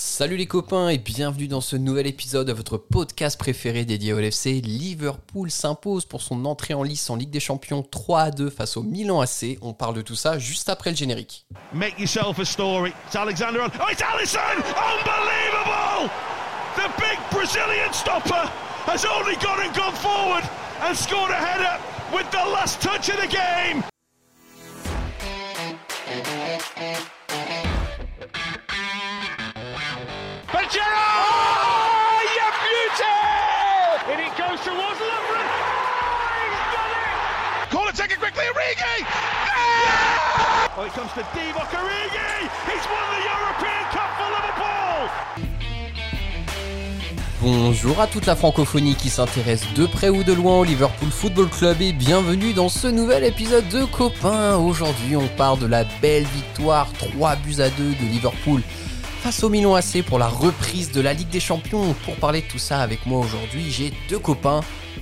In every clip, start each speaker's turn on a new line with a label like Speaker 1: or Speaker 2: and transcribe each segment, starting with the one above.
Speaker 1: Salut les copains et bienvenue dans ce nouvel épisode de votre podcast préféré dédié au LFC. Liverpool s'impose pour son entrée en lice en Ligue des Champions 3 à 2 face au Milan AC. On parle de tout ça juste après le générique.
Speaker 2: Make yourself a story. It's Alexander. Oh, it's Allison! Unbelievable! The big Brazilian stopper has only gone and gone forward and scored a header with the last touch of the game. Oh!
Speaker 1: Bonjour à toute la francophonie qui s'intéresse de près ou de loin au Liverpool Football Club et bienvenue dans ce nouvel épisode de Copains. Aujourd'hui on parle de la belle victoire 3 buts à 2 de Liverpool face au Milan AC pour la reprise de la Ligue des Champions. Pour parler de tout ça avec moi aujourd'hui, j'ai deux copains.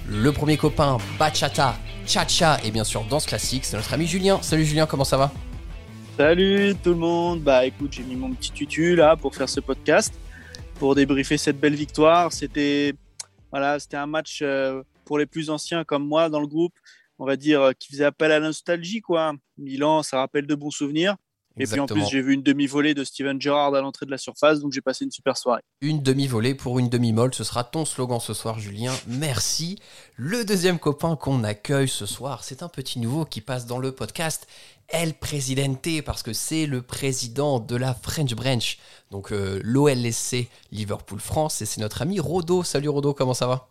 Speaker 1: Le premier copain, Bachata, Cha-Cha et bien sûr Danse Classique, c'est notre ami Julien. Salut Julien, comment ça va?
Speaker 3: Salut tout le monde. Bah écoute, j'ai mis mon petit tutu là pour faire ce podcast, pour débriefer cette belle victoire. C'était voilà, c'était un match euh, pour les plus anciens comme moi dans le groupe, on va dire euh, qui faisait appel à la nostalgie quoi. Milan, ça rappelle de bons souvenirs. Et puis en plus, j'ai vu une demi-volée de Steven Gerrard à l'entrée de la surface, donc j'ai passé une super soirée.
Speaker 1: Une demi-volée pour une demi-molle, ce sera ton slogan ce soir, Julien. Merci. Le deuxième copain qu'on accueille ce soir, c'est un petit nouveau qui passe dans le podcast El Presidente, parce que c'est le président de la French Branch, donc euh, l'OLSC Liverpool France, et c'est notre ami Rodo. Salut Rodo, comment ça va?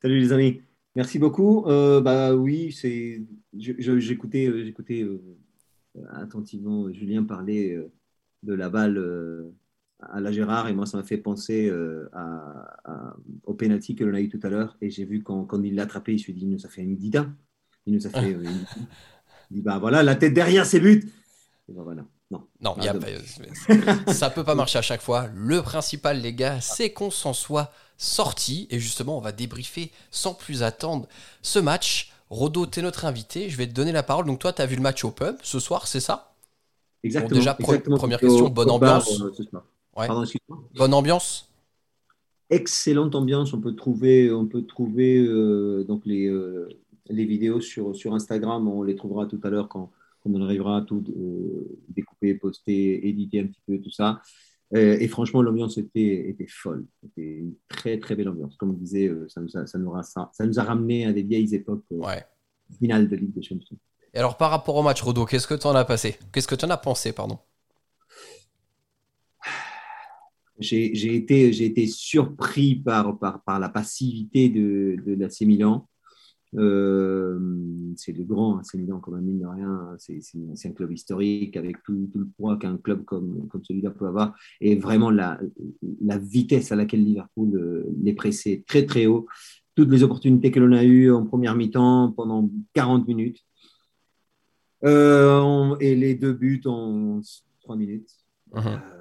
Speaker 4: Salut les amis, merci beaucoup. Euh, bah oui, c'est, j'écoutais, euh, j'écoutais attentivement Julien parler euh, de la balle euh, à la Gérard et moi ça m'a fait penser euh, à, à, au penalty que l'on a eu tout à l'heure et j'ai vu quand, quand il l'a attrapé, il se dit il nous a fait une dida, il nous a fait une, il dit bah voilà la tête derrière ses buts. Et ben voilà. Non,
Speaker 1: non y a pas, ça peut pas marcher à chaque fois. Le principal, les gars, c'est qu'on s'en soit sorti. Et justement, on va débriefer sans plus attendre ce match. Rodo, tu es notre invité. Je vais te donner la parole. Donc, toi, tu as vu le match au pub ce soir, c'est ça?
Speaker 4: Exactement.
Speaker 1: Bon, déjà,
Speaker 4: exactement.
Speaker 1: première question, bonne
Speaker 4: au
Speaker 1: ambiance.
Speaker 4: bar, euh.
Speaker 1: Ouais.
Speaker 4: Pardon.
Speaker 1: Bonne ambiance
Speaker 4: Excellente ambiance. On peut trouver, on peut trouver euh, donc les, euh, les vidéos sur, sur Instagram. On les trouvera tout à l'heure quand, quand on arrivera à tout découper, poster, éditer un petit peu tout ça. Euh, et franchement, l'ambiance était, était folle. C'était une très très belle ambiance. Comme on disait, euh, ça nous a, ça nous a, ça nous a ramené à des vieilles époques euh,
Speaker 1: Ouais.
Speaker 4: finales de Ligue des Champions.
Speaker 1: Et alors, par rapport au match, Rodo, qu'est-ce que tu en as passé? Qu'est-ce que tu en as pensé, pardon?
Speaker 4: J'ai été, été surpris par, par, par la passivité de, de l'AC Milan. Euh, c'est le grand AC Milan, comme un mine de rien. C'est c'est- c'est un club historique avec tout, tout le poids qu'un club comme, comme celui-là peut avoir. Et vraiment la, la vitesse à laquelle Liverpool euh, les pressait très très haut. Toutes les opportunités que l'on a eues en première mi-temps pendant 40 minutes. Euh, on- et les deux buts en 3 minutes.
Speaker 1: Mhm.
Speaker 4: Euh,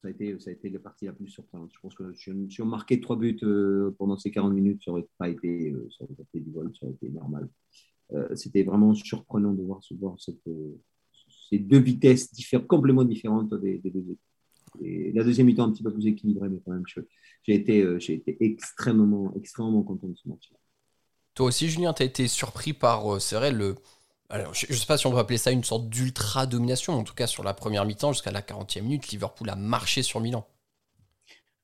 Speaker 4: ça a été, ça a été la partie la plus surprenante. Je pense que si on, marquait trois buts euh, pendant ces 40 minutes, ça aurait pas été, euh, ça aurait été du vol, ça aurait été normal. Euh, C'était vraiment surprenant de voir, voir ces deux vitesses complètement différentes des, deux équipes. La deuxième mi-temps un petit peu plus équilibrée, mais quand même, j'ai été, été extrêmement, extrêmement content de ce match.
Speaker 1: Toi aussi, Julien, tu as été surpris par, c'est le. Alors, je ne sais pas si on peut appeler ça une sorte d'ultra-domination. En tout cas, sur la première mi-temps, jusqu'à la 40e minute, Liverpool a marché sur Milan.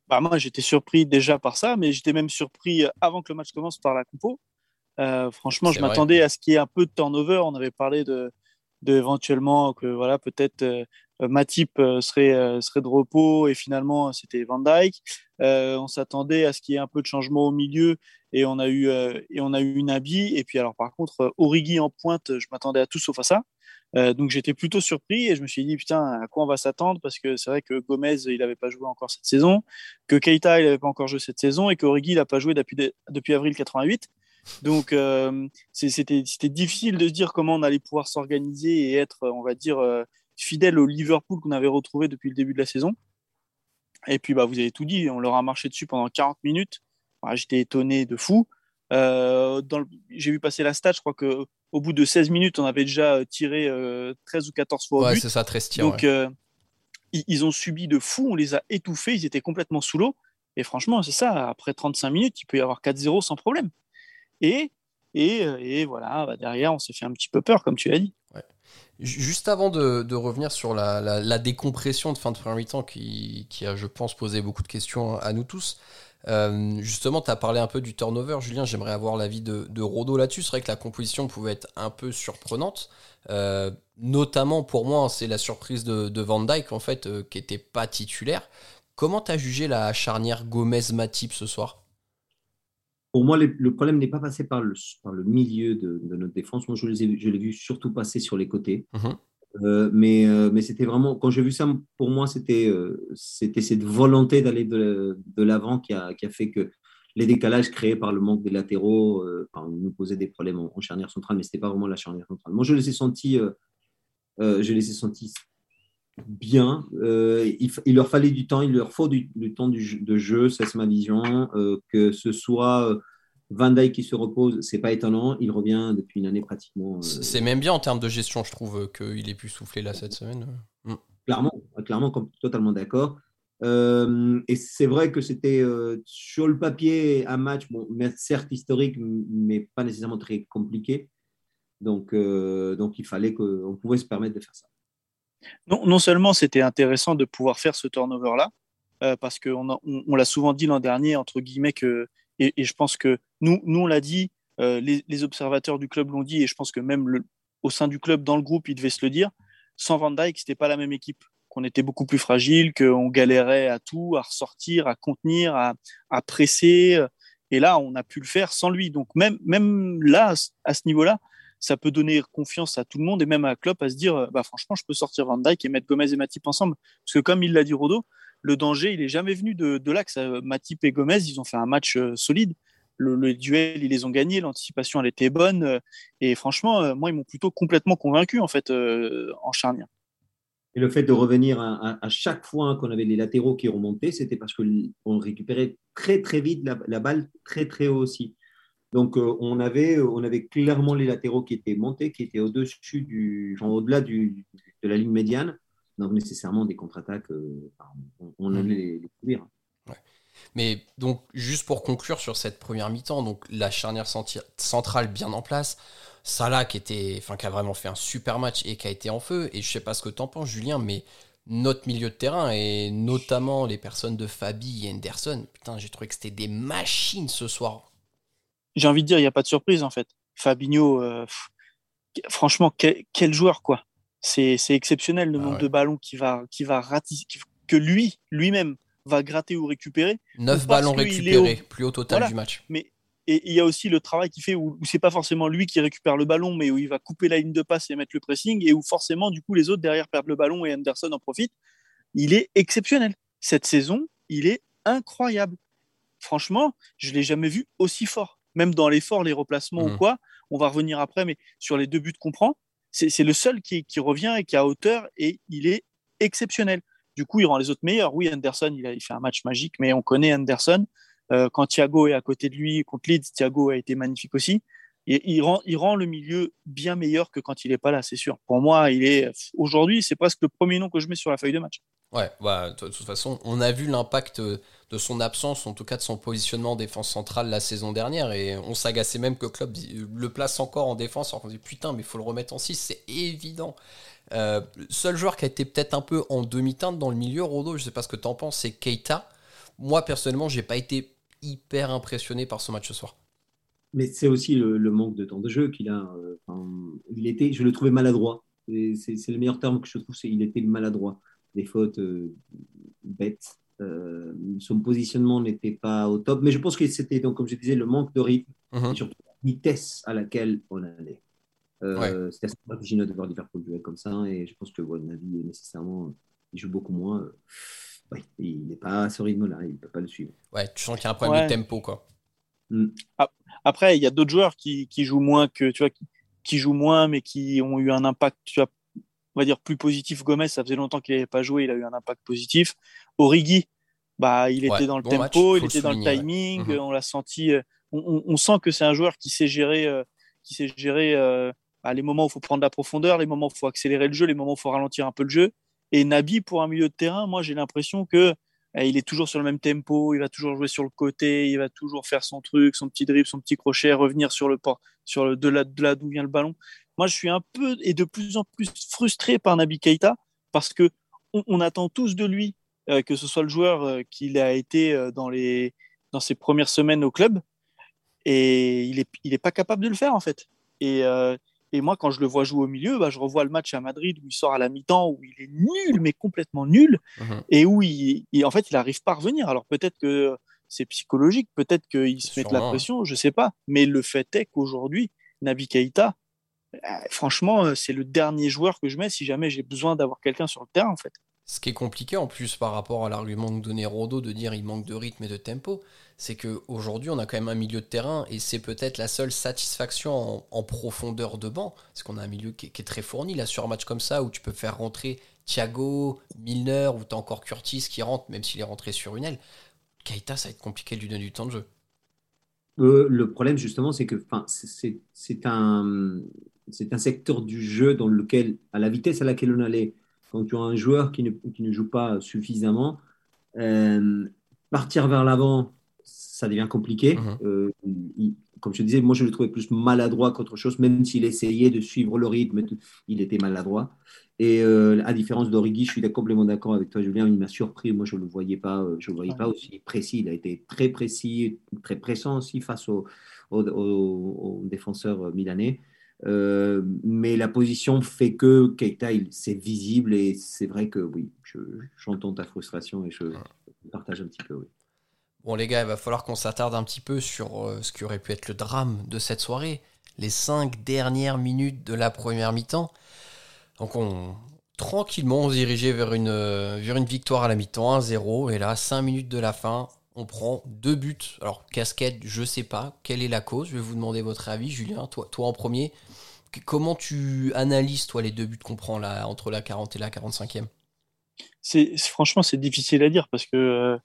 Speaker 3: Bah moi, j'étais surpris déjà par ça, mais j'étais même surpris euh, avant que le match commence par la compo. Euh, franchement, je m'attendais à ce qu'il y ait un peu de turnover. On avait parlé de, de éventuellement que voilà, peut-être euh, Matip euh, serait, euh, serait de repos et finalement c'était Van Dijk. Euh, on s'attendait à ce qu'il y ait un peu de changement au milieu et on a eu euh, et on a eu Nabi et puis alors par contre euh, Origi en pointe, je m'attendais à tout sauf à ça. Euh, donc j'étais plutôt surpris et je me suis dit putain à quoi on va s'attendre? Parce que c'est vrai que Gomez il n'avait pas joué encore cette saison, que Keita il n'avait pas encore joué cette saison et que Origi il n'a pas joué depuis, depuis avril 88. Donc euh, c'était difficile de se dire comment on allait pouvoir s'organiser et être on va dire euh, fidèle au Liverpool qu'on avait retrouvé depuis le début de la saison. Et puis bah vous avez tout dit, on leur a marché dessus pendant 40 minutes. Enfin, J'étais étonné de fou. Euh, le- J'ai vu passer la stat, je crois que au bout de 16 minutes, on avait déjà tiré euh, 13 ou 14 fois au
Speaker 1: Ouais, c'est ça, très tir.
Speaker 3: Donc,
Speaker 1: ouais.
Speaker 3: euh, ils, ont subi de fou, on les a étouffés, ils étaient complètement sous l'eau. Et franchement, c'est ça, après 35 minutes, il peut y avoir 4-0 sans problème. Et, et, et voilà, bah, derrière, on s'est fait un petit peu peur, comme tu l'as dit.
Speaker 1: Juste avant de, revenir sur la, décompression de fin de premier temps qui, qui, a, je pense, posé beaucoup de questions à nous tous, euh, justement, tu as parlé un peu du turnover, Julien. J'aimerais avoir l'avis de, de Rodo là-dessus. C'est vrai que la composition pouvait être un peu surprenante. Euh, notamment pour moi, c'est la surprise de, Van Dyke, en fait, euh, qui n'était pas titulaire. Comment tu as jugé la charnière Gomez-Matip ce soir?
Speaker 4: Pour moi, le, problème n'est pas passé par le, par le milieu de, notre défense. Moi, je l'ai vu surtout passer sur les côtés. Mhm. Euh, mais euh, mais c'était vraiment, quand j'ai vu ça, pour moi, c'était euh, c'était cette volonté d'aller de, de l'avant qui a, qui a, fait que les décalages créés par le manque des latéraux nous posaient des problèmes en, charnière centrale, mais ce n'était pas vraiment la charnière centrale. Moi, je les ai sentis, je les ai sentis bien. Il, leur fallait du temps, il leur faut du, temps de jeu, c'est ma vision, que ce soit Van Dijk qui se repose, c'est pas étonnant. Il revient depuis une année pratiquement. Euh,
Speaker 1: c'est même bien en termes de gestion, je trouve, euh, qu'il ait pu souffler là cette semaine.
Speaker 4: Mm. Clairement, clairement, totalement d'accord. Euh, et c'est vrai que c'était sur le papier un match, bon, certes historique, mais pas nécessairement très compliqué. Donc, donc il fallait qu'on pouvait se permettre de faire ça.
Speaker 3: Non, non seulement c'était intéressant de pouvoir faire ce turnover-là, parce qu'on on l'a souvent dit l'an dernier, entre guillemets, que et, je pense que nous, nous on l'a dit, euh, les, observateurs du club l'ont dit, et je pense que même au sein du club, dans le groupe, ils devaient se le dire. Sans Van Dyke, c'était pas la même équipe. Qu'on était beaucoup plus fragile, qu'on galérait à tout, à ressortir, à contenir, à, presser. Et là, on a pu le faire sans lui. Donc même, même là, à ce niveau-là, ça peut donner confiance à tout le monde et même à Klopp à se dire, bah franchement, je peux sortir Van Dyke et mettre Gomez et Matip ensemble. Parce que comme il l'a dit Rodo, le danger, il est jamais venu de, de l'axe. Matip et Gomez, ils ont fait un match euh, solide. Le, duel, ils les ont gagnés. L'anticipation, elle était bonne. Euh, et franchement, euh, moi, ils m'ont plutôt complètement convaincu en fait en charnière.
Speaker 4: Et le fait de revenir à, chaque fois qu'on avait les latéraux qui remontaient, c'était parce qu'on récupérait très très vite la, balle très très haut aussi. Donc on, avait, on avait clairement les latéraux qui étaient montés, qui étaient au-dessus du, au-delà de la ligne médiane donc nécessairement des contre-attaques, euh, on, allait les, les couvrir.
Speaker 1: Mais donc, juste pour conclure sur cette première mi-temps, donc la charnière centrale bien en place, Salah qui, était, enfin, qui a vraiment fait un super match et qui a été en feu, et je sais pas ce que tu en penses, Julien, mais notre milieu de terrain, et notamment les personnes de Fabi et Henderson, putain, j'ai trouvé que c'était des machines ce soir.
Speaker 3: J'ai envie de dire, il n'y a pas de surprise en fait. Fabinho, euh, franchement, quel joueur quoi c'est exceptionnel le ah nombre de ballons qui va, qui va que lui, lui-même, va gratter ou récupérer.
Speaker 1: 9 ballons récupérés, plus au total du match.
Speaker 3: Mais et il y a aussi le travail qu'il fait où, c'est pas forcément lui qui récupère le ballon, mais où il va couper la ligne de passe et mettre le pressing, et où forcément, du coup, les autres derrière perdent le ballon et Anderson en profite. Il est exceptionnel. Cette saison, il est incroyable. Franchement, je l'ai jamais vu aussi fort. Même dans l'effort, les replacements ou mmh. quoi, on va revenir après, mais sur les deux buts qu'on prend, c'est le seul qui, revient et qui a hauteur et il est exceptionnel. Du coup, il rend les autres meilleurs. Oui, Anderson, il a fait un match magique, mais on connaît Anderson. Euh, quand Thiago est à côté de lui contre Leeds, Thiago a été magnifique aussi. Il rend, le milieu bien meilleur que quand il n'est pas là, c'est sûr. Pour moi, il est aujourd'hui, c'est presque le premier nom que je mets sur la feuille de match.
Speaker 1: Ouais, bah, de toute façon, on a vu l'impact de son absence, en tout cas de son positionnement en défense centrale la saison dernière, et on s'agaçait même que Klopp le place encore en défense, on dit putain, mais il faut le remettre en 6, c'est évident. Euh, seul joueur qui a été peut-être un peu en demi-teinte dans le milieu, Rodo, je sais pas ce que tu en penses, c'est Keita. Moi, personnellement, j'ai pas été hyper impressionné par ce match ce soir.
Speaker 4: Mais c'est aussi le, manque de temps de jeu qu'il a. Euh, il était, je le trouvais maladroit. C'est le meilleur terme que je trouve, c'est il était maladroit des fautes euh, bêtes. Euh, son positionnement n'était pas au top, mais je pense que c'était, donc, comme je disais, le manque de rythme mhm. et surtout la vitesse à laquelle on allait. Euh, C'était assez original de voir Liverpool jouer comme ça, et je pense que ouais, Navi, nécessairement, il joue beaucoup moins. Il n'est pas à ce rythme-là, il ne peut pas le suivre.
Speaker 1: Ouais, tu sens qu'il y a un problème de tempo, quoi.
Speaker 3: Mm. Ah, après, il y a d'autres joueurs qui, qui, jouent moins que tu vois, qui, qui, jouent moins, mais qui ont eu un impact tu vois, on va dire, plus positif. Gomez, ça faisait longtemps qu'il n'avait pas joué, il a eu un impact positif. Origi, bah, il était dans le tempo, il était dans le timing, mhm. on l'a senti. Euh, on, sent que c'est un joueur qui sait gérer, euh, qui sait gérer euh, les moments où il faut prendre la profondeur, les moments où il faut accélérer le jeu, les moments où il faut ralentir un peu le jeu. Et Nabi, pour un milieu de terrain, moi, j'ai l'impression que il est toujours sur le même tempo, il va toujours jouer sur le côté, il va toujours faire son truc, son petit dribble, son petit crochet, revenir sur le port, sur le de là, de là d'où vient le ballon. Moi, je suis un peu et de plus en plus frustré par Nabi Keita parce que on, attend tous de lui euh, que ce soit le joueur euh, qu'il a été euh, dans les dans ses premières semaines au club et il est il est pas capable de le faire en fait. Et moi, quand je le vois jouer au milieu, bah, je revois le match à Madrid où il sort à la mi-temps, où il est nul, mais complètement nul, mhm. et où il, en fait, il n'arrive pas à revenir. Alors peut-être que c'est psychologique, peut-être qu'il se met de la pression, je ne sais pas. Mais le fait est qu'aujourd'hui, Nabi Keita, franchement, c'est le dernier joueur que je mets si jamais j'ai besoin d'avoir quelqu'un sur le terrain, en fait.
Speaker 1: Ce qui est compliqué en plus par rapport à l'argument que donnait Rodo de dire il manque de rythme et de tempo, c'est qu'aujourd'hui on a quand même un milieu de terrain et c'est peut-être la seule satisfaction en, profondeur de banc, parce qu'on a un milieu qui est, très fourni là sur un match comme ça où tu peux faire rentrer Thiago, Milner ou t'as encore Curtis qui rentre même s'il est rentré sur une aile. Keita ça va être compliqué de lui donner du temps de jeu.
Speaker 4: Euh, le problème justement c'est que c'est un, un secteur du jeu dans lequel à la vitesse à laquelle on allait quand tu as un joueur qui ne, qui ne joue pas suffisamment, euh, partir vers l'avant, ça devient compliqué. Mhm. Euh, comme je disais, moi je le trouvais plus maladroit qu'autre chose, même s'il essayait de suivre le rythme, il était maladroit. Et euh, à différence d'Origi, je suis complètement d'accord avec toi, Julien, il m'a surpris. Moi, je ne le voyais pas, je le voyais pas aussi précis. Il a été très précis, très pressant aussi face aux, aux défenseurs milanais. Euh, mais la position fait que Keita, c'est visible et c'est vrai que oui, j'entends ta frustration et je, partage un petit peu. Oui.
Speaker 1: Bon les gars, il va falloir qu'on s'attarde un petit peu sur euh, ce qui aurait pu être le drame de cette soirée, les cinq dernières minutes de la première mi-temps. Donc on tranquillement on se dirigeait vers une, euh, vers une victoire à la mi-temps, 1-0, et là, cinq minutes de la fin, on prend deux buts. Alors, casquette, je sais pas. Quelle est la cause? Je vais vous demander votre avis, Julien. Toi, en premier. Comment tu analyses, toi, les deux buts qu'on prend là, entre la 40 et la 45e
Speaker 3: c'est, Franchement, c'est difficile à dire parce que euh,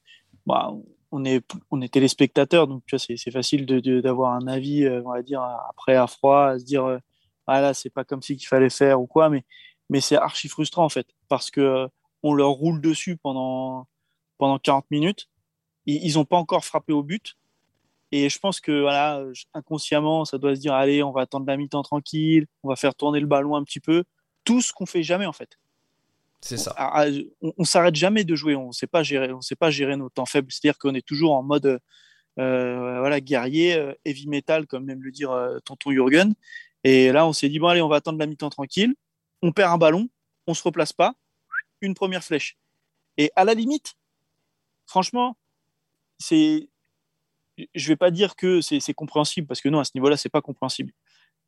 Speaker 3: bah, on, est, on téléspectateur, donc vois, c'est, facile d'avoir un avis, euh, on va dire, après à froid, à se dire euh, ah c'est pas comme si qu'il fallait faire ou quoi, mais, mais c'est archi frustrant en fait parce que on leur roule dessus pendant, pendant 40 minutes ils n'ont pas encore frappé au but. Et je pense que voilà, inconsciemment, ça doit se dire allez, on va attendre la mi-temps tranquille, on va faire tourner le ballon un petit peu. Tout ce qu'on fait jamais en fait.
Speaker 1: C'est ça.
Speaker 3: Ah, ah, on, on, s'arrête jamais de jouer. On ne sait pas gérer. On sait pas gérer nos temps faibles. C'est-à-dire qu'on est toujours en mode euh, voilà guerrier, euh, heavy metal, comme même le dire euh, tonton Jürgen. Et là, on s'est dit bon allez, on va attendre la mi-temps tranquille. On perd un ballon, on se replace pas, une première flèche. Et à la limite, franchement, c'est, je vais pas dire que c'est compréhensible parce que non, à ce niveau-là, c'est pas compréhensible.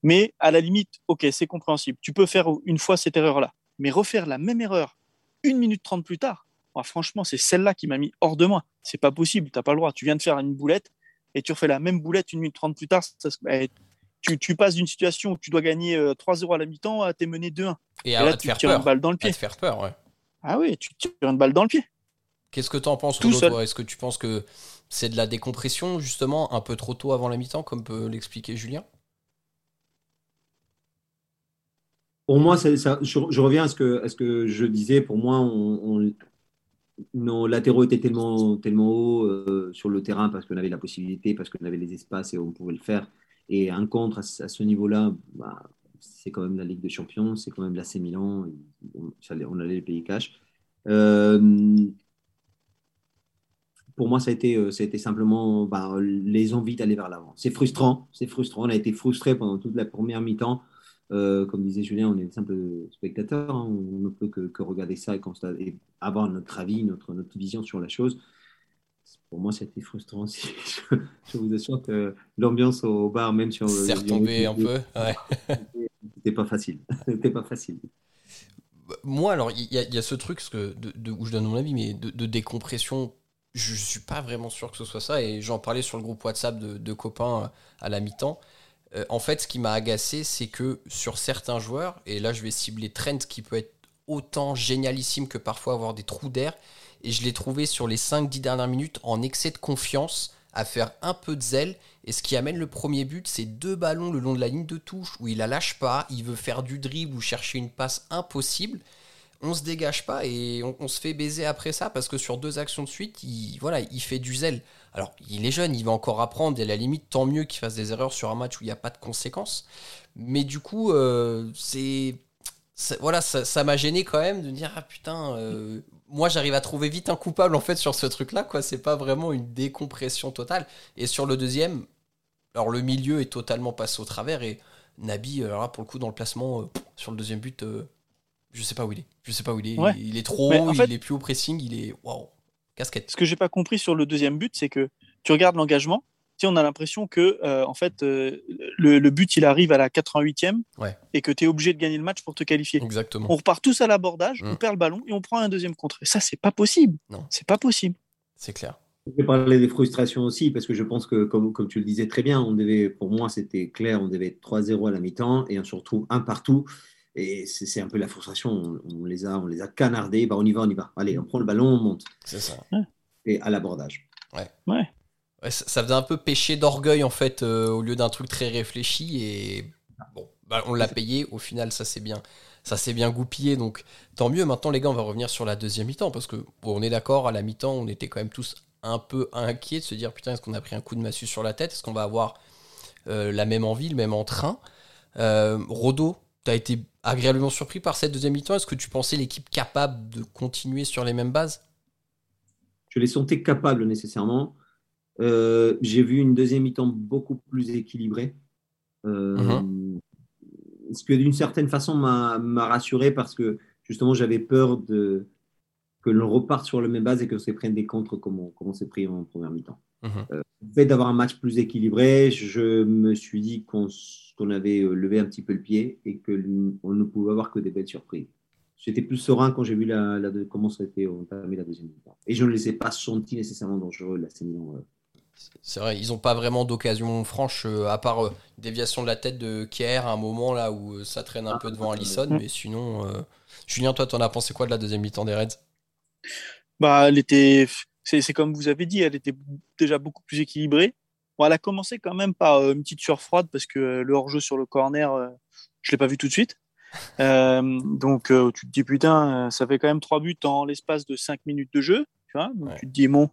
Speaker 3: Mais à la limite, ok, c'est compréhensible. Tu peux faire une fois cette erreur-là, mais refaire la même erreur une minute trente plus tard, franchement, c'est celle-là qui m'a mis hors de moi. C'est pas possible, t'as pas le droit. Tu viens de faire une boulette et tu refais la même boulette une minute trente plus tard. Eh, tu, passes d'une situation où tu dois gagner 3-0 euh, à la mi-temps à t'es mené 2-1.
Speaker 1: Et, là, tu tires
Speaker 3: une balle dans le pied.
Speaker 1: faire peur, ouais.
Speaker 3: Ah oui, tu tires une balle dans le pied.
Speaker 1: Qu'est-ce que tu en penses, Rodo, Est-ce que tu penses que c'est de la décompression, justement, un peu trop tôt avant la mi-temps, comme peut l'expliquer Julien?
Speaker 4: Pour moi, ça, je, reviens à ce, que, à ce que je disais. Pour moi, on, nos latéraux étaient tellement, tellement hauts euh, sur le terrain parce qu'on avait la possibilité, parce qu'on avait les espaces et on pouvait le faire. Et un contre à, ce niveau-là, bah, c'est quand même la Ligue des Champions, c'est quand même l'AC Milan, on, on allait les pays cash. Euh, pour moi, ça a été, euh, ça a été simplement bah, les envies d'aller vers l'avant. C'est frustrant, c'est frustrant. On a été frustré pendant toute la première mi-temps. Euh, comme disait Julien, on est simple spectateur. Hein. On ne peut que, regarder ça et, constater, avoir notre avis, notre, notre vision sur la chose. Pour moi, c'était frustrant aussi. Je, vous assure que l'ambiance au bar, même si on
Speaker 1: s'est retombé un peu, ouais.
Speaker 4: c'était pas facile. C'était pas facile
Speaker 1: moi, alors, il y, y, a ce truc que de, où je donne mon avis, mais de, de décompression je suis pas vraiment sûr que ce soit ça. Et j'en parlais sur le groupe WhatsApp de, copains euh, à la mi-temps. Euh, en fait, ce qui m'a agacé, c'est que sur certains joueurs, et là je vais cibler Trent qui peut être autant génialissime que parfois avoir des trous d'air, et je l'ai trouvé sur les 5-10 dernières minutes en excès de confiance, à faire un peu de zèle, et ce qui amène le premier but, c'est deux ballons le long de la ligne de touche, où il la lâche pas, il veut faire du dribble ou chercher une passe impossible on se dégage pas et on, se fait baiser après ça parce que sur deux actions de suite, il, voilà, il fait du zèle. Alors, il est jeune, il va encore apprendre et à la limite, tant mieux qu'il fasse des erreurs sur un match où il n'y a pas de conséquences. Mais du coup, euh, c'est. Voilà, ça m'a gêné quand même de dire Ah putain, euh, moi j'arrive à trouver vite un coupable en fait sur ce truc-là, quoi. C'est pas vraiment une décompression totale. Et sur le deuxième, alors le milieu est totalement passé au travers et Nabi, alors là, pour le coup, dans le placement, sur le deuxième but, je sais pas où il est. Je sais pas où il est. Il est trop haut, il est plus au pressing, il est. Waouh, casquette.
Speaker 3: Ce que j'ai pas compris sur le deuxième but, c'est que tu regardes l'engagement, on a l'impression que euh, en fait euh, le, but il arrive à la 88e et que tu es obligé de gagner le match pour te qualifier.
Speaker 1: Exactement.
Speaker 3: On repart tous à l'abordage, mm. on perd le ballon et on prend un deuxième contre. ça c'est pas possible. Non. C'est pas possible.
Speaker 1: C'est clair.
Speaker 4: Je vais parler des frustrations aussi, parce que je pense que, comme, comme tu le disais très bien, on devait, pour moi, c'était clair, on devait être 3-0 à la mi-temps et surtout un partout. Et c'est un peu la frustration. On, les a, on les a canardés. Bah, on y va, on y va. Allez, on prend le ballon, on monte.
Speaker 1: C'est ça.
Speaker 4: Et à l'abordage.
Speaker 1: Ouais.
Speaker 3: Ouais.
Speaker 1: ça, faisait un peu péché d'orgueil en fait, euh, au lieu d'un truc très réfléchi. Et bon, bah, on l'a payé. Au final, ça s'est bien, ça s'est bien goupillé. Donc tant mieux. Maintenant, les gars, on va revenir sur la deuxième mi-temps parce que on est d'accord. À la mi-temps, on était quand même tous un peu inquiets de se dire putain, est-ce qu'on a pris un coup de massue sur la tête? Est-ce qu'on va avoir euh, la même envie, le même entrain? Euh, Rodo, tu as été agréablement surpris par cette deuxième mi-temps Est-ce que tu pensais l'équipe capable de continuer sur les mêmes bases?
Speaker 4: Je les sentais capables nécessairement. Euh, j'ai vu une deuxième mi-temps beaucoup plus équilibrée. Euh, mhm. Ce que d'une certaine façon m'a rassuré parce que justement j'avais peur de, que l'on reparte sur la même base et que se prenne des contres comme on s'est pris en première mi-temps. Euh, le fait d'avoir un match plus équilibré, je me suis dit qu'on avait euh, levé un petit peu le pied et qu'on ne pouvait avoir que des belles surprises. J'étais plus serein quand j'ai vu la, la, comment ça a été entamé la deuxième mi-temps. Et je ne les ai pas sentis nécessairement dangereux, la Milan. Euh.
Speaker 1: C'est vrai, ils n'ont pas vraiment d'occasion franche, à part déviation de la tête de Kier à un moment là où ça traîne un ah, peu devant Allison. Mais sinon, Julien, toi, tu en as pensé quoi de la deuxième mi-temps des Reds?
Speaker 3: Bah, elle était, c'est comme vous avez dit, elle était déjà beaucoup plus équilibrée. Bon, elle a commencé quand même par euh, une petite sueur froide parce que euh, le hors-jeu sur le corner, euh, je l'ai pas vu tout de suite. donc tu te dis putain, ça fait quand même trois buts en l'espace de cinq minutes de jeu. Tu vois donc tu te dis bon,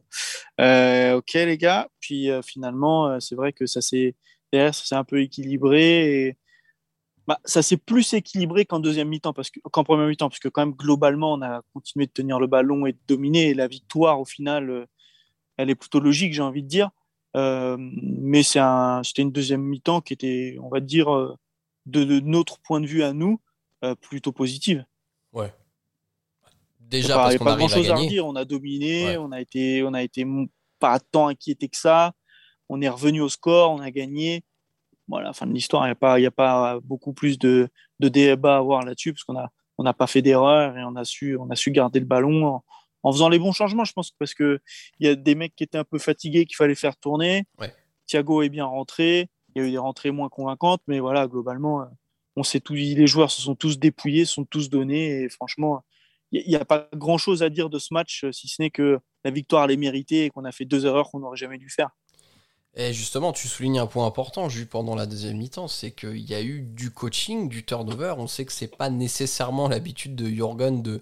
Speaker 3: ok les gars. Puis finalement, c'est vrai que ça s'est derrière, ça s'est un peu équilibré et bah, ça s'est plus équilibré qu'en deuxième mi-temps, parce qu'en première mi-temps, parce que quand même globalement, on a continué de tenir le ballon et de dominer. Et la victoire, au final, euh, elle est plutôt logique, j'ai envie de dire. Euh, mais c'était une deuxième mi-temps qui était, on va dire, euh, de, notre point de vue à nous, plutôt positive.
Speaker 1: Ouais. Déjà, parce qu'on pas grand chose à, à,
Speaker 3: dire. On a dominé, on a été, on a été pas tant inquiété que ça. On est revenu au score, on a gagné voilà, fin de l'histoire, il n'y a, pas, a pas beaucoup plus de, de débat à avoir là-dessus, parce qu'on n'a on pas fait d'erreur et on a, su, on a su garder le ballon en, faisant les bons changements, je pense, parce qu'il y a des mecs qui étaient un peu fatigués, qu'il fallait faire tourner. Thiago est bien rentré, il y a eu des rentrées moins convaincantes, mais voilà, globalement, on sait tout, les joueurs se sont tous dépouillés, se sont tous donnés, et franchement, il n'y a, pas grand-chose à dire de ce match, si ce n'est que la victoire, elle est méritée et qu'on a fait deux erreurs qu'on n'aurait jamais dû faire.
Speaker 1: Et justement, tu soulignes un point important, Jules, pendant la deuxième mi-temps, c'est qu'il y a eu du coaching, du turnover. On sait que c'est pas nécessairement l'habitude de Jürgen de,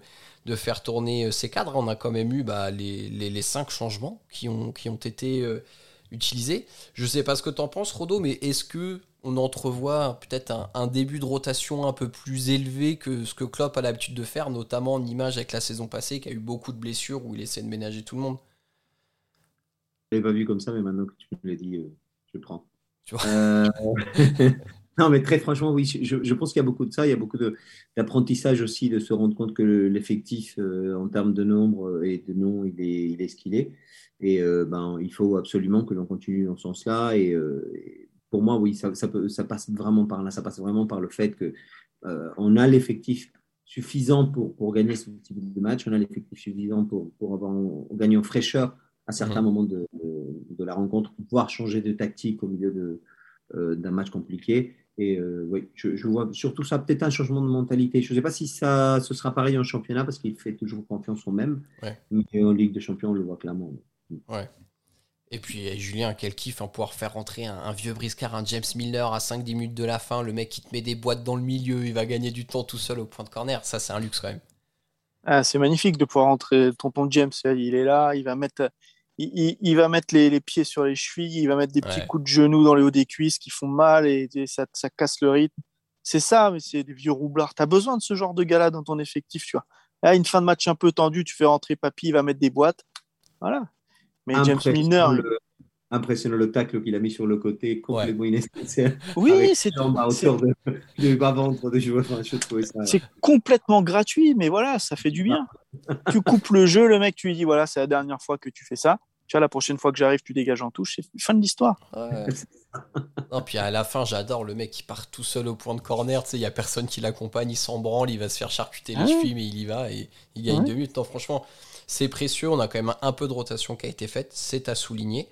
Speaker 1: faire tourner euh, ses cadres. On a quand même eu bah, les, les, cinq changements qui ont, été euh, utilisés. Je sais pas ce que tu en penses, Rodo, mais est-ce que on entrevoit peut-être un, un, début de rotation un peu plus élevé que ce que Klopp a l'habitude de faire, notamment en image avec la saison passée, qui a eu beaucoup de blessures où il essaie de ménager tout le monde?
Speaker 4: L'avais pas vu comme ça, mais maintenant que tu me l'as dit, euh, je prends. Euh, non, mais très franchement, oui, je, pense qu'il y a beaucoup de ça. Il y a beaucoup d'apprentissage aussi de se rendre compte que l'effectif, euh, en termes de nombre et de nom, il est, il est ce qu'il est. Et ben, il faut absolument que l'on continue dans ce sens-là. Et, pour moi, oui, ça, ça, peut, ça, passe vraiment par là. Ça passe vraiment par le fait que on a l'effectif suffisant pour, pour gagner ce type de match. On a l'effectif suffisant pour, pour avoir, gagner en fraîcheur à certains mhm. moments de, de, la rencontre, pouvoir changer de tactique au milieu euh, d'un match compliqué. Et euh, oui, je, vois surtout ça, peut-être un changement de mentalité. Je ne sais pas si ça, ce sera pareil en championnat parce qu'il fait toujours confiance en même. Mais en Ligue des Champions, on le voit clairement.
Speaker 1: Ouais. Et puis eh, Julien, quel kiff, hein, pouvoir faire rentrer un, vieux briscard, un James Miller à 5-10 minutes de la fin. Le mec qui te met des boîtes dans le milieu, il va gagner du temps tout seul au point de corner. Ça, c'est un luxe quand même.
Speaker 3: Ah, c'est magnifique de pouvoir rentrer. Tonton James, il est là, il va mettre, il, il va mettre les, les, pieds sur les chevilles, il va mettre des petits
Speaker 1: Ouais.
Speaker 3: coups de genoux dans le haut des cuisses qui font mal et, et ça, ça casse le rythme. C'est ça, mais c'est des vieux roublards. Tu as besoin de ce genre de gars-là dans ton effectif, tu vois. Là, une fin de match un peu tendue, tu fais rentrer Papy, il va mettre des boîtes. Voilà. Mais James
Speaker 4: Impressionnant
Speaker 3: Milner,
Speaker 4: le- impressionnant le tacle qu'il a mis sur le côté, complètement inessentiel.
Speaker 3: oui, c'est
Speaker 4: les jambes à hauteur de, de bas-ventre de joueur. Enfin, ça.
Speaker 3: C'est complètement gratuit, mais voilà, ça fait du bien. tu coupes le jeu, le mec, tu lui dis voilà, c'est la dernière fois que tu fais ça. Tu vois, la prochaine fois que j'arrive, tu dégages en touche. C'est fin de l'histoire.
Speaker 1: Ouais. non, puis à la fin, j'adore le mec qui part tout seul au point de corner. Tu sais, il y a personne qui l'accompagne, il s'en branle, il va se faire charcuter les
Speaker 3: Ah ouais.
Speaker 1: chevilles, mais il y va et il gagne
Speaker 3: Ouais.
Speaker 1: deux minutes. Non, franchement, c'est précieux. On a quand même un peu de rotation qui a été faite. C'est à souligner.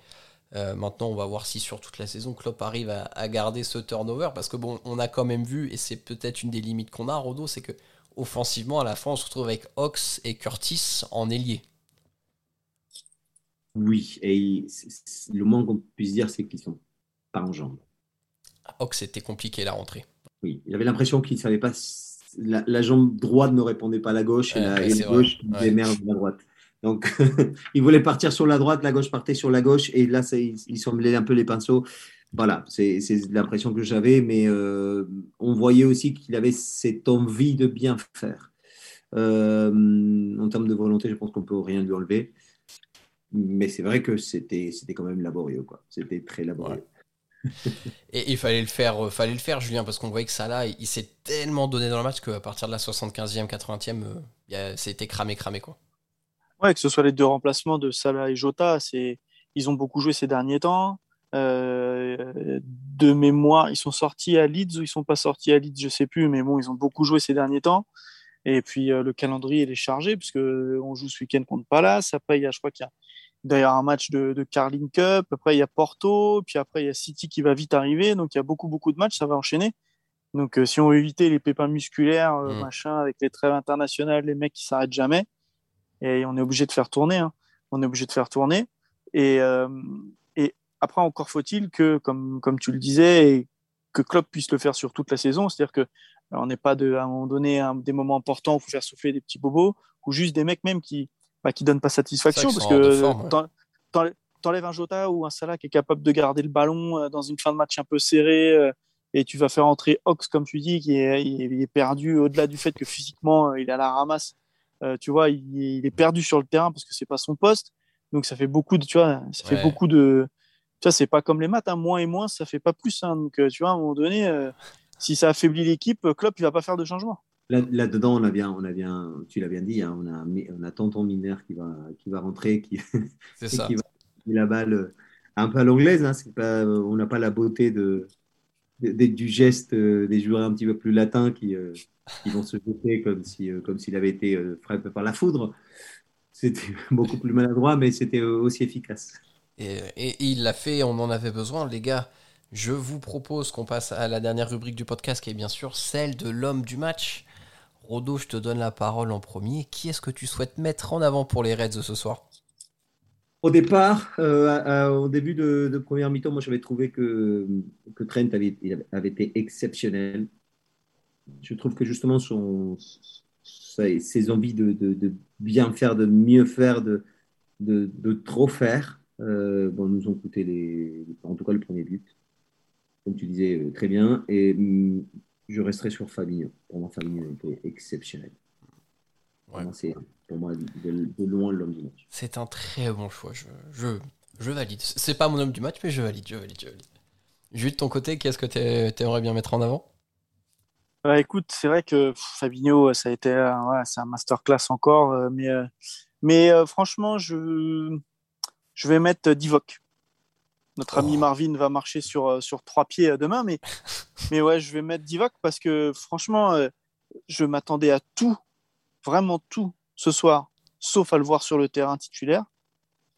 Speaker 1: Euh, maintenant, on va voir si sur toute la saison, Klopp arrive à, à garder ce turnover. Parce que bon, on a quand même vu, et c'est peut-être une des limites qu'on a, Rodo, c'est que offensivement, à la fin, on se retrouve avec Ox et Curtis en ailier.
Speaker 4: Oui, et le moins qu'on puisse dire, c'est qu'ils sont pas en jambes.
Speaker 1: Ox, c'était compliqué la rentrée.
Speaker 4: Oui, il avait l'impression qu'il savait pas. s- La, la jambe droite ne répondait pas à la gauche et
Speaker 1: Ouais,
Speaker 4: la, et gauche
Speaker 1: Ouais.
Speaker 4: la droite. Donc, il voulait partir sur la droite, la gauche partait sur la gauche et là, ça, il, il semblait un peu les pinceaux. Voilà, c'est c'est l'impression que j'avais, mais euh, on voyait aussi qu'il avait cette envie de bien faire. Euh, en termes de volonté, je pense qu'on peut rien lui enlever. Mais c'est vrai que c'était c'était quand même laborieux, quoi. C'était très laborieux.
Speaker 1: Et il fallait le faire, euh, fallait le faire, Julien, parce qu'on voyait que Salah, il, il s'est tellement donné dans le match qu'à partir de la 75e, 80e, euh, c'était cramé, cramé quoi.
Speaker 3: Ouais, que ce soit les deux remplacements de Salah et Jota, c'est ils ont beaucoup joué ces derniers temps. Euh, de mémoire, ils sont sortis à Leeds ou ils sont pas sortis à Leeds, je sais plus, mais bon, ils ont beaucoup joué ces derniers temps. Et puis euh, le calendrier il est chargé puisque on joue ce week-end contre Palace. Après, il y a, je crois qu'il y a d'ailleurs un match de, de Carling Cup. Après, il y a Porto. Puis après, il y a City qui va vite arriver. Donc, il y a beaucoup, beaucoup de matchs. Ça va enchaîner. Donc, euh, si on veut éviter les pépins musculaires, euh,
Speaker 1: Mm.
Speaker 3: machin, avec les trêves internationales, les mecs qui s'arrêtent jamais, et on est obligé de faire tourner. hein. On est obligé de faire tourner. Et, euh, et après, encore faut-il que, comme, comme tu le disais, que Klopp puisse le faire sur toute la saison. C'est-à-dire que on n'est pas de, à un moment donné un, des moments importants où il faut faire souffler des petits bobos ou juste des mecs même qui bah, qui donnent pas satisfaction parce que
Speaker 1: ouais.
Speaker 3: t'enlèves un Jota ou un Salah qui est capable de garder le ballon euh, dans une fin de match un peu serrée euh, et tu vas faire entrer Ox comme tu dis qui est, il perdu au-delà du fait que physiquement euh, il est à la ramasse Euh, tu vois il, il est perdu sur le terrain parce que c'est pas son poste donc ça fait beaucoup de tu vois ça
Speaker 1: Ouais.
Speaker 3: fait beaucoup de vois c'est pas comme les maths hein, moins et moins ça fait pas plus hein. donc tu vois à un moment donné euh, si ça affaiblit l'équipe Klopp il va pas faire de changement
Speaker 4: Là- Là-dedans, on a bien, on a bien, tu l'as bien dit, hein, on, a, on a Tonton Miner qui va, qui va rentrer, qui,
Speaker 1: ça.
Speaker 4: qui va la balle un peu à l'anglaise. Hein, c'est pas, on n'a pas la beauté de, de- de- du geste euh, des joueurs un petit peu plus latins qui, euh, qui vont se jeter comme si, euh, comme s'il avait été euh, frappé par la foudre. C'était beaucoup plus maladroit, mais c'était aussi efficace.
Speaker 1: Et, et- et il l'a fait, on en avait besoin, les gars. Je vous propose qu'on passe à la dernière rubrique du podcast, qui est bien sûr celle de l'homme du match. Rodo, je te donne la parole en premier. Qui est-ce que tu souhaites mettre en avant pour les Reds ce soir?
Speaker 4: Au départ, euh, à- au début de, première mi-temps, moi j'avais trouvé que, Trent avait, été exceptionnel. Je trouve que justement ses envies de, bien faire, de mieux faire, de, trop faire, euh, bon, nous ont coûté les, en tout cas le premier but, comme tu disais euh, très bien. Et je resterai sur Fabinho. Pour moi, Fabinho était exceptionnel. Pour
Speaker 1: Ouais.
Speaker 4: moi, c'est pour moi de, de loin l'homme du match.
Speaker 1: C'est un très bon choix. Je, je, je valide. C'est pas mon homme du match, mais je valide, je valide, je valide. Jules, de ton côté, qu'est-ce que t'es- t'aimerais bien mettre en avant?
Speaker 3: Ouais, écoute, c'est vrai que pff, Fabinho, ça a été euh, ouais, c'est un masterclass encore, euh, mais, euh, mais euh, franchement, je, je vais mettre Divock. Notre ami
Speaker 1: Oh.
Speaker 3: Marvin va marcher sur, euh, sur trois pieds euh, demain, mais, mais ouais, je vais mettre Divock parce que franchement, euh, je m'attendais à tout, vraiment tout, ce soir, sauf à le voir sur le terrain titulaire,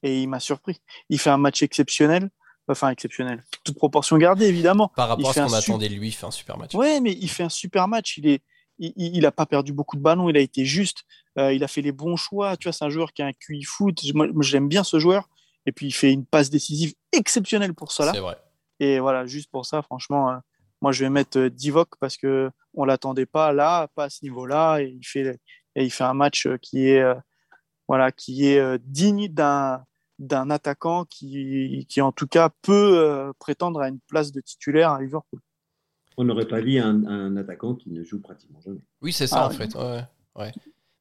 Speaker 3: et il m'a surpris. Il fait un match exceptionnel, enfin exceptionnel, toute proportion gardée évidemment.
Speaker 1: Par rapport
Speaker 3: Il
Speaker 1: à ce qu'on attendait de lui, il fait un super match.
Speaker 3: Ouais, mais il fait un super match. Il est, il, il a pas perdu beaucoup de ballons. Il a été juste. Euh, il a fait les bons choix. Tu vois, c'est un joueur qui a un QI foot. Moi, j'aime bien ce joueur. Et puis, il fait une passe décisive exceptionnelle pour cela.
Speaker 1: C'est vrai.
Speaker 3: Et voilà, juste pour ça, franchement, euh, moi, je vais mettre euh, Divock parce que on l'attendait pas là, pas à ce niveau-là. Et il fait, et il fait un match qui est, voilà, qui est digne d'un d'un attaquant qui, qui, en tout cas, peut prétendre à une place de titulaire à Liverpool.
Speaker 4: On n'aurait pas vu un, attaquant qui ne joue pratiquement jamais.
Speaker 1: Oui, c'est ça, ah en fait. Ouais, ouais.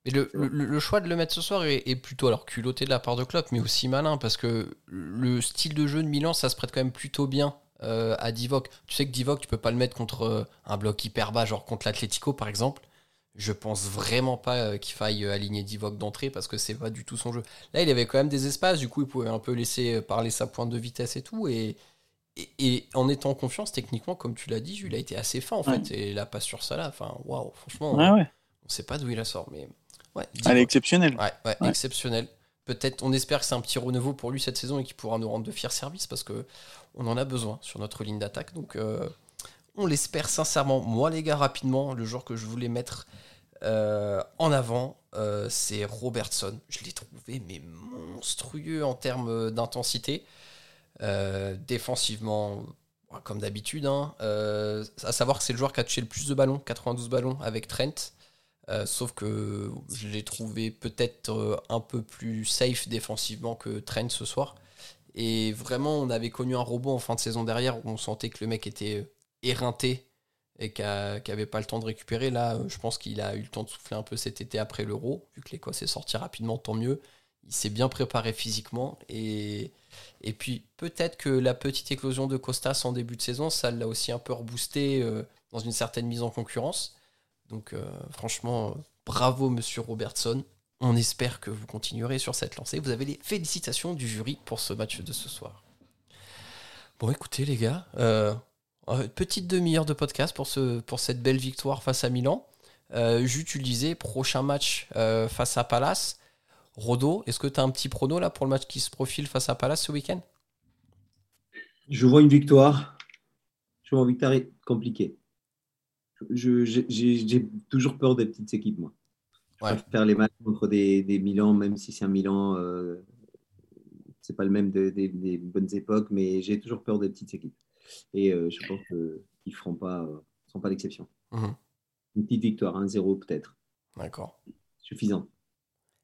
Speaker 1: Mais le, le, choix de le mettre ce soir est, plutôt alors culotté de la part de Klopp, mais aussi malin parce que le style de jeu de Milan, ça se prête quand même plutôt bien euh, à Divock. Tu sais que Divock, tu peux pas le mettre contre euh, un bloc hyper bas, genre contre l'Atletico par exemple. Je pense vraiment pas euh, qu'il faille aligner Divock d'entrée parce que c'est pas du tout son jeu. Là, il avait quand même des espaces, du coup, il pouvait un peu laisser parler sa pointe de vitesse et tout. Et, et, en étant en confiance, techniquement, comme tu l'as dit, Jules a été assez fin en fait. Et la passe sur ça là, enfin, waouh, franchement,
Speaker 3: on,
Speaker 1: sait pas d'où il la sort. Mais ouais,
Speaker 3: elle est exceptionnelle.
Speaker 1: Ouais, ouais, exceptionnelle. Peut-être, on espère que c'est un petit renouveau pour lui cette saison et qu'il pourra nous rendre de fiers services parce que on en a besoin sur notre ligne d'attaque. Donc, euh, on l'espère sincèrement. Moi, les gars, rapidement, le joueur que je voulais mettre euh, en avant, euh, c'est Robertson. Je l'ai trouvé mais monstrueux en termes d'intensité. défensivement, comme d'habitude. Hein. à savoir que c'est le joueur qui a touché le plus de ballons, 92 ballons avec Trent. Sauf que je l'ai trouvé peut-être un peu plus safe défensivement que Trent ce soir. Et vraiment, on avait connu un robot en fin de saison derrière où on sentait que le mec était euh, éreinté et qu'il n'avait pas le temps de récupérer. Là, euh, je pense qu'il a eu le temps de souffler un peu cet été après l'Euro, vu que l'Écosse est sorti rapidement, tant mieux. Il s'est bien préparé physiquement. Et, et puis, peut-être que la petite éclosion de Costas en début de saison, ça l'a aussi un peu reboosté euh, dans une certaine mise en concurrence. Donc, franchement, bravo, monsieur Robertson. On espère que vous continuerez sur cette lancée. Vous avez les félicitations du jury pour ce match de ce soir. Bon, écoutez, les gars, euh, petite demi-heure de podcast pour, ce, pour cette belle victoire face à Milan. Euh, J'utilisais prochain match euh, face à Palace. Rodo, est-ce que tu as un petit prono là pour le match qui se profile face à Palace ce week-end?
Speaker 4: Je vois une victoire. Je vois une victoire compliquée. J'ai toujours peur des petites équipes, moi faire les matchs contre des, des Milan, même si c'est un Milan, euh, c'est pas le même des bonnes époques, mais j'ai toujours peur des petites équipes. Et euh, je pense qu'ils ne feront pas, euh, seront pas d'exception. Mhm. Une petite victoire, 1-0 peut-être.
Speaker 1: D'accord.
Speaker 4: Suffisant.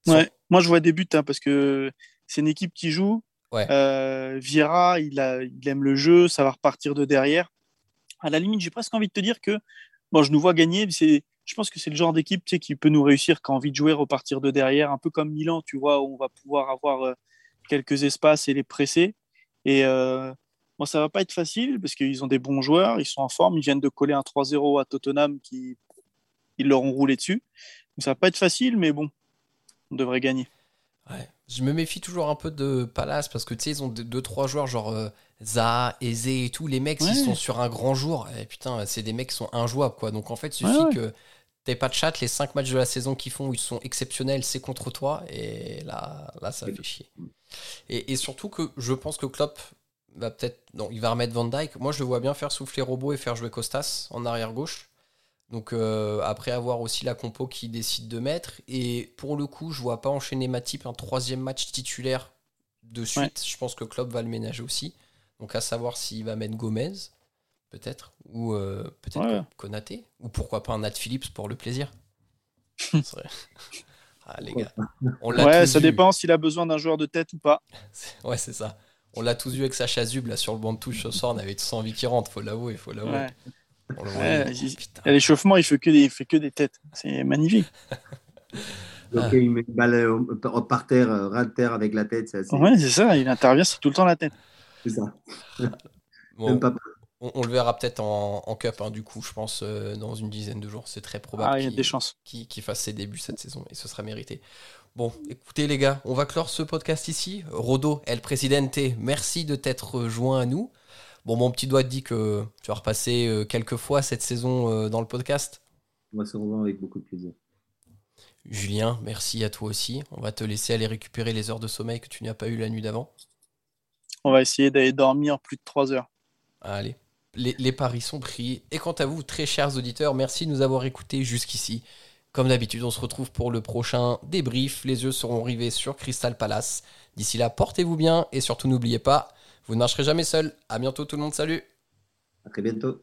Speaker 3: Ouais, moi je vois des buts hein, parce que c'est une équipe qui joue. Ouais. Euh, Vieira, il, a, il aime le jeu, ça va repartir de derrière. À la limite, j'ai presque envie de te dire que bon, je nous vois gagner, c'est je pense que c'est le genre d'équipe qui peut nous réussir quand envie de jouer, repartir de derrière, un peu comme Milan, tu vois, où on va pouvoir avoir euh, quelques espaces et les presser. Et euh, bon, ça va pas être facile parce qu'ils ont des bons joueurs, ils sont en forme, ils viennent de coller un 3-0 à Tottenham qui ils leur ont roulé dessus. Donc ça va pas être facile, mais bon, on devrait gagner.
Speaker 1: Ouais. Je me méfie toujours un peu de Palace parce que tu sais, ils ont deux, trois joueurs genre euh, Za, Eze et tout. Les mecs, ils sont sur un grand jour, et putain, c'est des mecs qui sont injouables quoi. Donc en fait, il suffit que t'es pas de chat, les 5 matchs de la saison qu'ils font, ils sont exceptionnels, c'est contre toi, et là, là ça fait chier. Et, surtout que je pense que Klopp va peut-être. Non, il va remettre Van Dyke. Moi, je le vois bien faire souffler Robot et faire jouer Costas en arrière gauche. Donc, euh, après avoir aussi la compo qui décide de mettre. Et pour le coup, je vois pas enchaîner Matip un troisième match titulaire de suite. Je pense que Klopp va le ménager aussi. Donc, à savoir s'il va mettre Gomez peut-être, ou euh, peut-être Konaté, ou pourquoi pas un Nat Phillips pour le plaisir. ah, les gars,
Speaker 3: on ouais, ça dépend s'il a besoin d'un joueur de tête ou pas.
Speaker 1: ouais, c'est ça. On l'a tous vu avec Sacha Zub là sur le banc de touche ce soir, on avait tous envie qu'il rentre, faut l'avouer, faut l'avouer.
Speaker 3: L'échauffement, il fait que des, il fait que des têtes, c'est magnifique.
Speaker 4: Donc, il met une balle euh, par terre, euh, ras de terre avec la tête.
Speaker 3: C'est Ouais, c'est ça, il intervient, c'est tout le temps la tête.
Speaker 4: C'est ça.
Speaker 1: Même pas on, le verra peut-être en, Cup, hein, du coup, je pense, euh, dans une dizaine de jours. C'est très probable
Speaker 3: ah, qu'il, des chances.
Speaker 1: fasse ses débuts cette saison et ce sera mérité. Bon, écoutez les gars, on va clore ce podcast ici. Rodo, El Presidente, merci de t'être joint à nous. Bon, mon petit doigt te dit que tu vas repasser euh, quelques fois cette saison euh, dans le podcast.
Speaker 4: On va se revoir avec beaucoup de plaisir.
Speaker 1: Julien, merci à toi aussi. On va te laisser aller récupérer les heures de sommeil que tu n'as pas eu la nuit d'avant.
Speaker 3: On va essayer d'aller dormir plus de 3 heures.
Speaker 1: Allez, les, paris sont pris. Et quant à vous, très chers auditeurs, merci de nous avoir écoutés jusqu'ici. Comme d'habitude, on se retrouve pour le prochain débrief. Les yeux seront rivés sur Crystal Palace. D'ici là, portez-vous bien et surtout n'oubliez pas, vous ne marcherez jamais seul. À bientôt tout le monde, salut.
Speaker 4: À très bientôt.